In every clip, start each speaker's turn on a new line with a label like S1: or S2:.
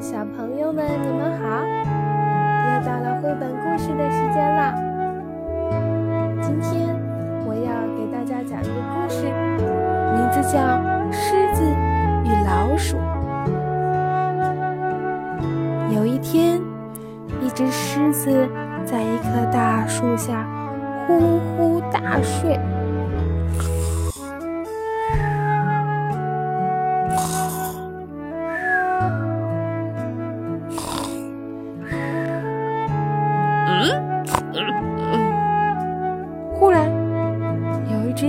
S1: 小朋友们，你们好！又到了绘本故事的时间啦。今天我要给大家讲一个故事，名字叫《狮子与老鼠》。有一天，一只狮子在一棵大树下呼呼大睡。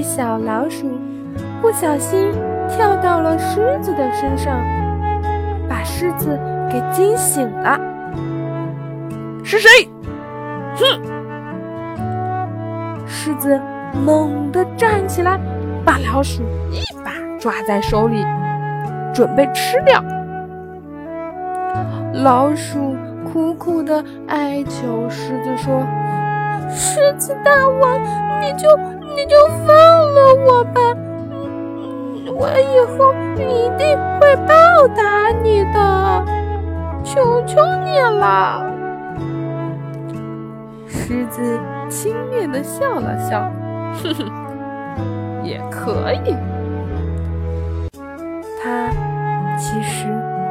S1: 小老鼠不小心跳到了狮子的身上，把狮子给惊醒了。
S2: 是谁？哼！
S1: 狮子猛地站起来，把老鼠一把抓在手里，准备吃掉。老鼠苦苦的哀求狮子说：“狮子大王，你就你就放我以后一定会报答你的，求求你了。”狮子轻蔑地笑了笑，哼哼，也可以。他其实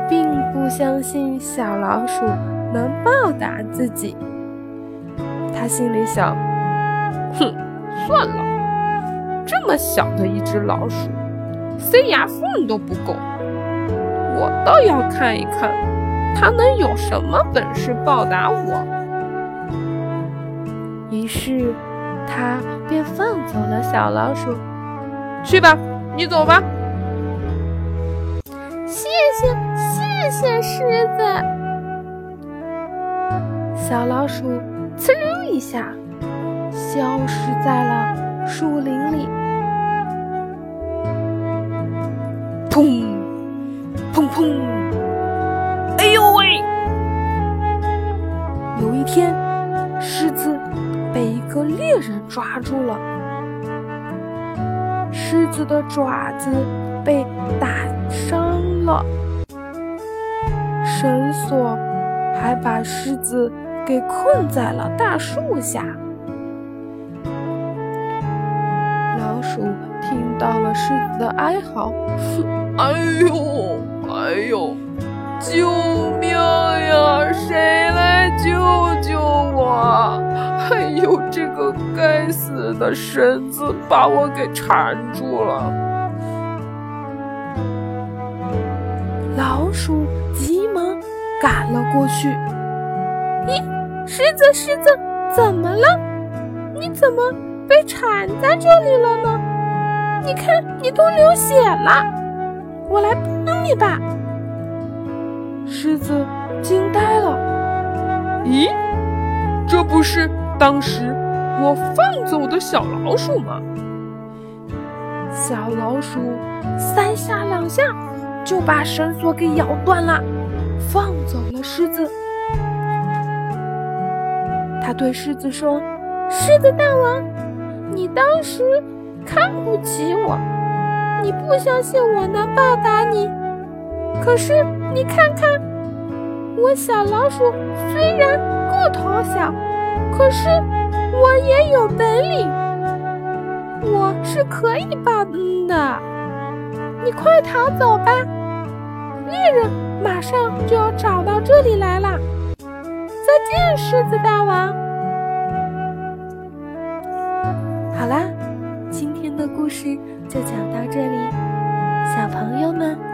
S1: 并不相信小老鼠能报答自己。他心里想：哼，算了，这么小的一只老鼠，塞牙缝都不够。我倒要看一看，他能有什么本事报答我。于是，他便放走了小老鼠。去吧，你走吧。谢谢，谢谢狮子。小老鼠呲溜一下，消失在了树林里。砰，砰砰！
S2: 哎呦喂！
S1: 有一天，狮子。被一个猎人抓住了，狮子的爪子被打伤了，绳索还把狮子给困在了大树下。老鼠听到了狮子的哀嚎，
S2: 哎呦，哎呦，救命呀！谁来救救我？哎呦，这个该死的绳子把我给缠住了！
S1: 老鼠急忙赶了过去。咦，狮子，狮子，怎么了？你怎么被缠在这里了呢？你看，你都流血了。我来帮你吧。狮子惊呆了。
S2: 咦，这不是……当时我放走的小老鼠吗？
S1: 小老鼠三下两下就把绳索给咬断了，放走了狮子。他对狮子说：“狮子大王，你当时看不起我，你不相信我能报答你。可是你看看，我小老鼠虽然个头小。”可是我也有本领，我是可以报恩的。你快逃走吧，猎人马上就要找到这里来了。再见，狮子大王。好啦，的故事就讲到这里，小朋友们。